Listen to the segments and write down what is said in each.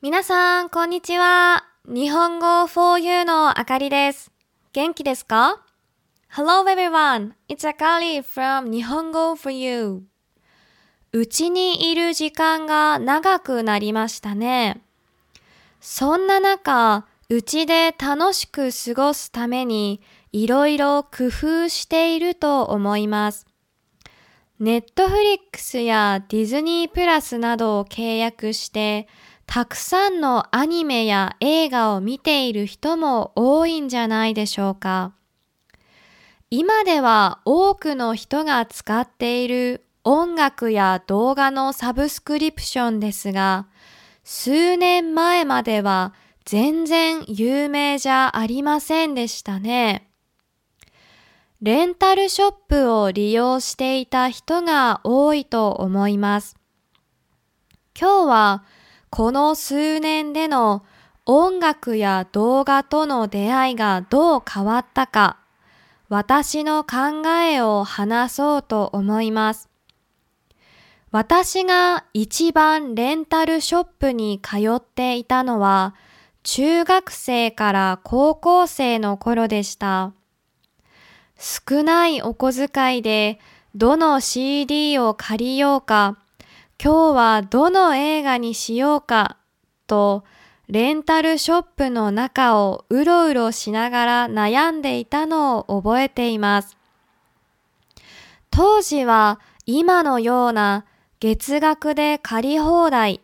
皆さん、こんにちは。日本語 for you のあかりです。元気ですか ?Hello everyone. It's Akari from 日本語 for you. うちにいる時間が長くなりましたね。そんな中、うちで楽しく過ごすためにいろいろ工夫していると思います。ネットフリックスやディズニープラスなどを契約して、たくさんのアニメや映画を見ている人も多いんじゃないでしょうか。今では多くの人が使っている音楽や動画のサブスクリプションですが、数年前までは全然有名じゃありませんでしたね。レンタルショップを利用していた人が多いと思います。今日はこの数年での音楽や動画との出会いがどう変わったか、私の考えを話そうと思います。私が一番レンタルショップに通っていたのは、中学生から高校生の頃でした。少ないお小遣いでどの CD を借りようか、今日はどの映画にしようかとレンタルショップの中をうろうろしながら悩んでいたのを覚えています。当時は今のような月額で借り放題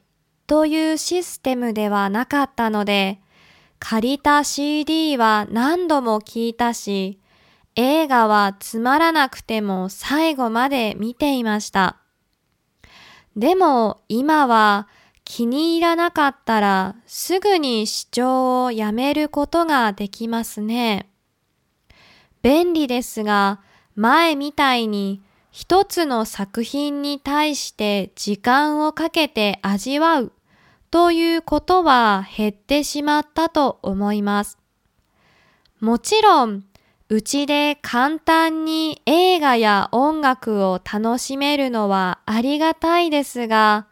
というシステムではなかったので、借りた CD は何度も聞いたし、映画はつまらなくても最後まで見ていました。でも今は気に入らなかったらすぐに視聴をやめることができますね。便利ですが前みたいに一つの作品に対して時間をかけて味わうということは減ってしまったと思います。もちろんうちで簡単に映画や音楽を楽しめるのはありがたいですが、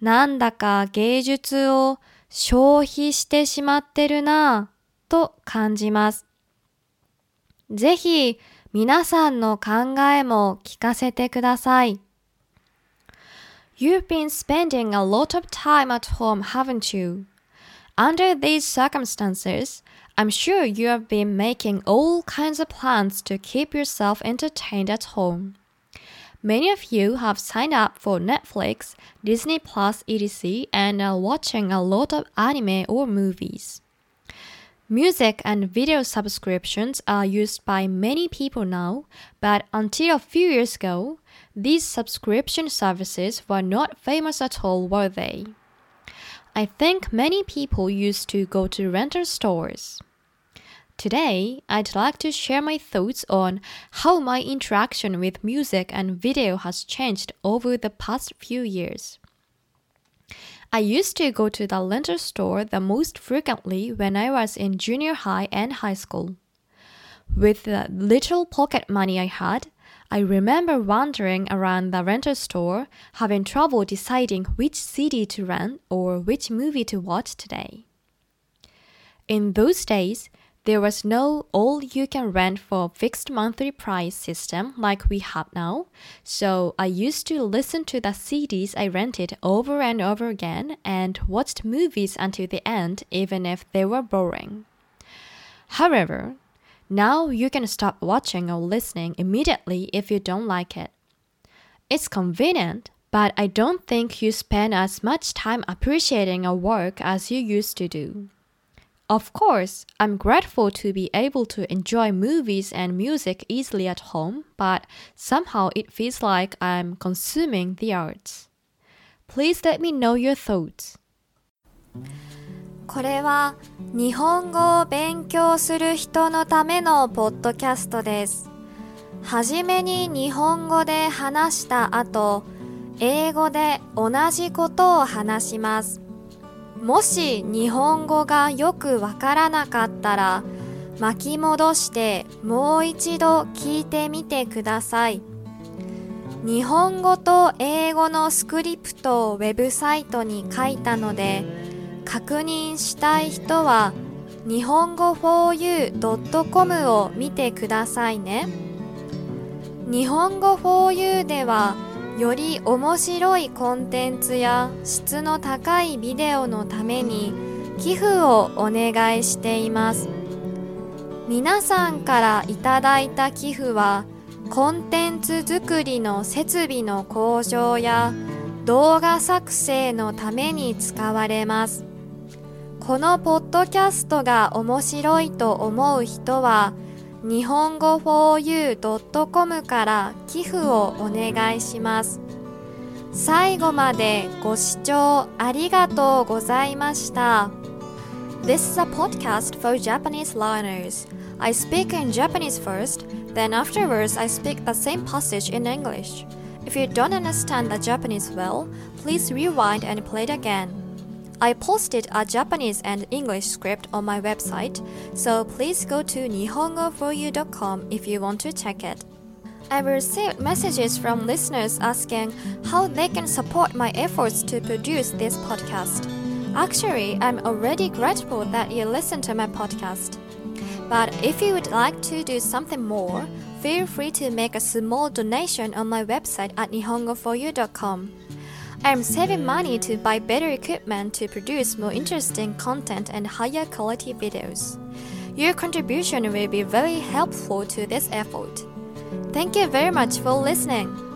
なんだか芸術を消費してしまってるなぁと感じます。ぜひ皆さんの考えも聞かせてください。You've been spending a lot of time at home, haven't you? Under these circumstances, I'm sure you have been making all kinds of plans to keep yourself entertained at home. Many of you have signed up for Netflix, Disney Plus, etc., and are watching a lot of anime or movies. Music and video subscriptions are used by many people now, but until a few years ago, these subscription services were not famous at all, were they? I think many people used to go to rental stores. Today, I'd like to share my thoughts on how my interaction with music and video has changed over the past few years. I used to go to the rental store the most frequently when I was in junior high and high school. With the little pocket money I had, I remember wandering around the rental store, having trouble deciding which CD to rent or which movie to watch today. In those days, there was no all you can rent for fixed monthly price system like we have now, so I used to listen to the CDs I rented over and over again and watched movies until the end even if they were boring. However, now you can stop watching or listening immediately if you don't like it. It's convenient, but I don't think you spend as much time appreciating a work as you used to do. Of course, I'm grateful to be able to enjoy movies and music easily at home, but somehow it feels like I'm consuming the arts. Please let me know your thoughts. これは日本語を勉強する人のためのポッドキャストです。はじめに日本語で話した後、英語で同じことを話します。もし日本語がよくわからなかったら巻き戻してもう一度聞いてみてください。日本語と英語のスクリプトをウェブサイトに書いたので確認したい人は日本語 4u.com を見てくださいね日本語 4u ではより面白いコンテンツや質の高いビデオのために寄付をお願いしています。皆さんからいただいた寄付はコンテンツ作りの設備の向上や動画作成のために使われます。このポッドキャストが面白いと思う人は日本語 4u.com から寄付をお願いします最後までご視聴ありがとうございました This is a podcast for Japanese learners. I speak in Japanese first, then afterwards I speak the same passage in English. If you don't understand the Japanese well, please rewind and play it again. I posted a Japanese and English script on my website, so please go to nihongo4u.com if you want to check it. I received messages from listeners asking how they can support my efforts to produce this podcast. Actually, I'm already grateful that you listen to my podcast. But if you would like to do something more, feel free to make a small donation on my website at nihongo4u.com. I am saving money to buy better equipment to produce more interesting content and higher quality videos. Your contribution will be very helpful to this effort. Thank you very much for listening.